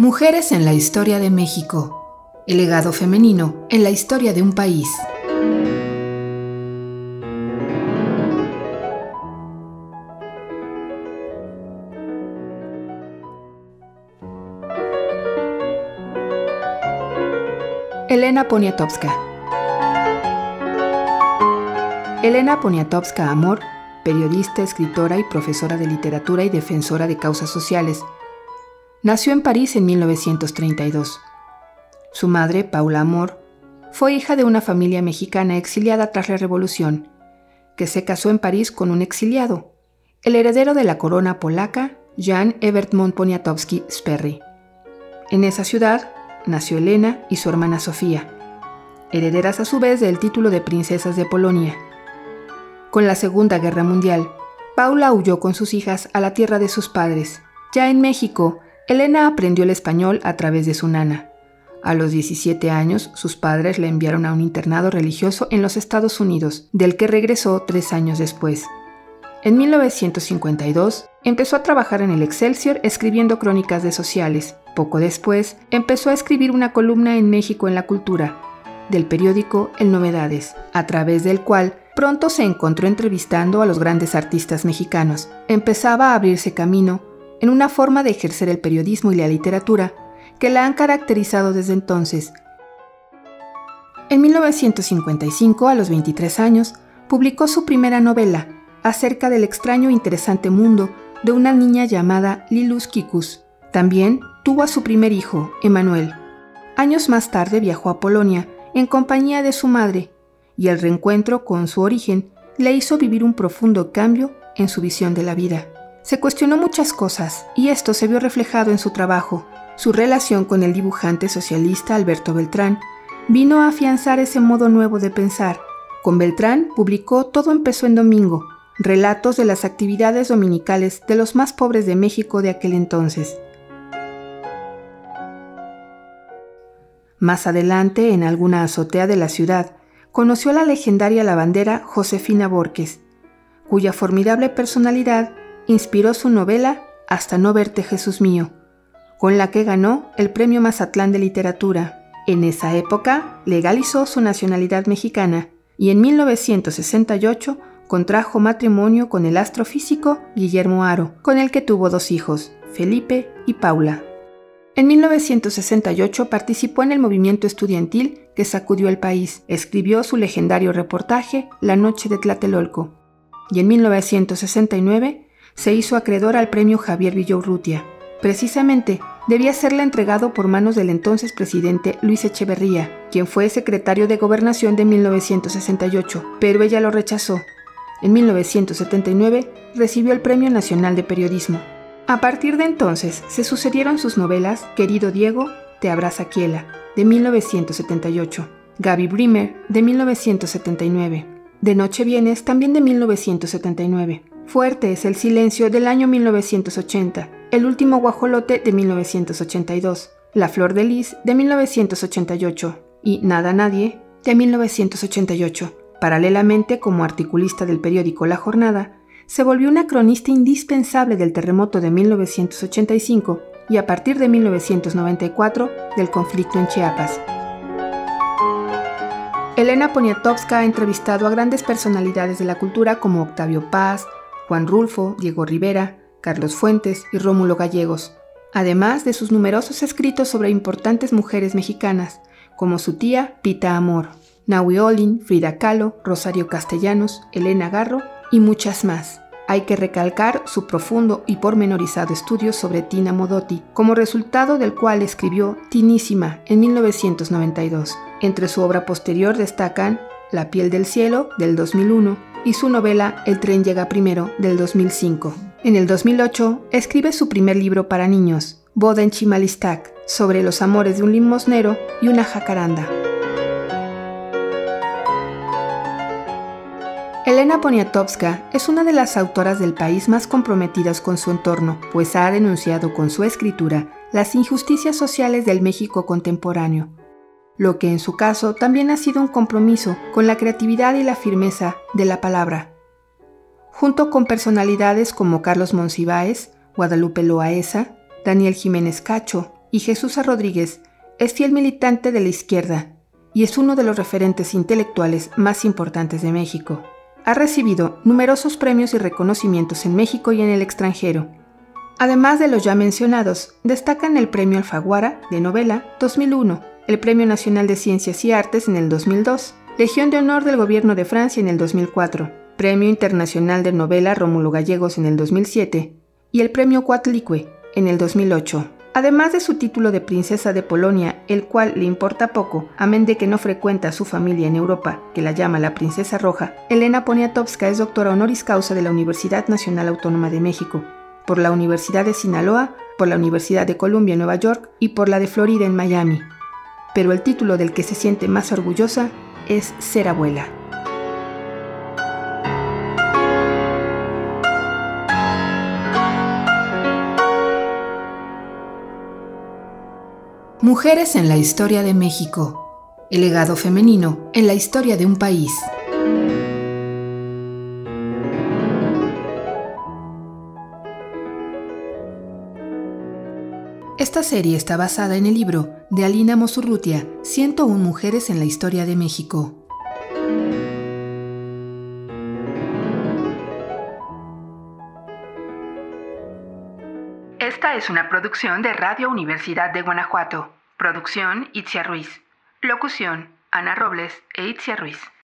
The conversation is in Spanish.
Mujeres en la historia de México. El legado femenino en la historia de un país. Elena Poniatowska. Elena Poniatowska Amor, periodista, escritora y profesora de literatura y defensora de causas sociales, nació en París en 1932. Su madre, Paula Amor, fue hija de una familia mexicana exiliada tras la Revolución, que se casó en París con un exiliado, el heredero de la corona polaca, Jan Evertmont Poniatowski Sperry. En esa ciudad, nació Elena y su hermana Sofía, herederas a su vez del título de princesas de Polonia. Con la Segunda Guerra Mundial, Paula huyó con sus hijas a la tierra de sus padres. Ya en México, Elena aprendió el español a través de su nana. A los 17 años, sus padres la enviaron a un internado religioso en los Estados Unidos, del que regresó tres años después. En 1952, empezó a trabajar en el Excelsior escribiendo crónicas de sociales, poco después, empezó a escribir una columna en México en la Cultura, del periódico El Novedades, a través del cual pronto se encontró entrevistando a los grandes artistas mexicanos. Empezaba a abrirse camino en una forma de ejercer el periodismo y la literatura que la han caracterizado desde entonces. En 1955, a los 23 años, publicó su primera novela, acerca del extraño e interesante mundo de una niña llamada Lilus Kikus. También tuvo a su primer hijo, Emanuel. Años más tarde viajó a Polonia en compañía de su madre, y el reencuentro con su origen le hizo vivir un profundo cambio en su visión de la vida. Se cuestionó muchas cosas, y esto se vio reflejado en su trabajo. Su relación con el dibujante socialista Alberto Beltrán vino a afianzar ese modo nuevo de pensar. Con Beltrán publicó Todo empezó en domingo, relatos de las actividades dominicales de los más pobres de México de aquel entonces. Más adelante, en alguna azotea de la ciudad, conoció a la legendaria lavandera Josefina Borges, cuya formidable personalidad inspiró su novela Hasta no verte Jesús mío, con la que ganó el Premio Mazatlán de Literatura. En esa época legalizó su nacionalidad mexicana y en 1968 contrajo matrimonio con el astrofísico Guillermo Aro, con el que tuvo dos hijos, Felipe y Paula. En 1968 participó en el movimiento estudiantil que sacudió el país. Escribió su legendario reportaje La Noche de Tlatelolco. Y en 1969 se hizo acreedor al premio Javier Villaurrutia. Precisamente, debía serle entregado por manos del entonces presidente Luis Echeverría, quien fue secretario de Gobernación de 1968, pero ella lo rechazó. En 1979 recibió el Premio Nacional de Periodismo. A partir de entonces se sucedieron sus novelas Querido Diego, Te abraza Kiela, de 1978, Gaby Brimer, de 1979, De Noche Vienes, también de 1979, Fuerte es el Silencio, del año 1980, El Último Guajolote, de 1982, La Flor de Lis, de 1988, y Nada Nadie, de 1988. Paralelamente, como articulista del periódico La Jornada, se volvió una cronista indispensable del terremoto de 1985 y a partir de 1994 del conflicto en Chiapas. Elena Poniatowska ha entrevistado a grandes personalidades de la cultura como Octavio Paz, Juan Rulfo, Diego Rivera, Carlos Fuentes y Rómulo Gallegos, además de sus numerosos escritos sobre importantes mujeres mexicanas, como su tía Pita Amor, Naui Olin, Frida Kahlo, Rosario Castellanos, Elena Garro y muchas más. Hay que recalcar su profundo y pormenorizado estudio sobre Tina Modotti, como resultado del cual escribió Tinísima en 1992. Entre su obra posterior destacan La piel del cielo del 2001 y su novela El tren llega primero del 2005. En el 2008 escribe su primer libro para niños, Boda en Chimalistac, sobre los amores de un limosnero y una jacaranda. Elena Poniatowska es una de las autoras del país más comprometidas con su entorno, pues ha denunciado con su escritura las injusticias sociales del México contemporáneo, lo que en su caso también ha sido un compromiso con la creatividad y la firmeza de la palabra. Junto con personalidades como Carlos Monsiváis, Guadalupe Loaesa, Daniel Jiménez Cacho, y Jesús Rodríguez es fiel militante de la izquierda y es uno de los referentes intelectuales más importantes de México. Ha recibido numerosos premios y reconocimientos en México y en el extranjero. Además de los ya mencionados, destacan el Premio Alfaguara de Novela 2001, el Premio Nacional de Ciencias y Artes en el 2002, Legión de Honor del Gobierno de Francia en el 2004, Premio Internacional de Novela Rómulo Gallegos en el 2007 y el Premio Cuatlicue en el 2008. Además de su título de princesa de Polonia, el cual le importa poco, amén de que no frecuenta a su familia en Europa, que la llama la princesa roja, Elena Poniatowska es doctora honoris causa de la Universidad Nacional Autónoma de México, por la Universidad de Sinaloa, por la Universidad de Columbia en Nueva York y por la de Florida en Miami. Pero el título del que se siente más orgullosa es ser abuela. Mujeres en la historia de México. El legado femenino en la historia de un país. Esta serie está basada en el libro de Alina Mosurrutia, 101 Mujeres en la Historia de México. Esta es una producción de Radio Universidad de Guanajuato. Producción Itzia Ruiz. Locución Ana Robles e Itzia Ruiz.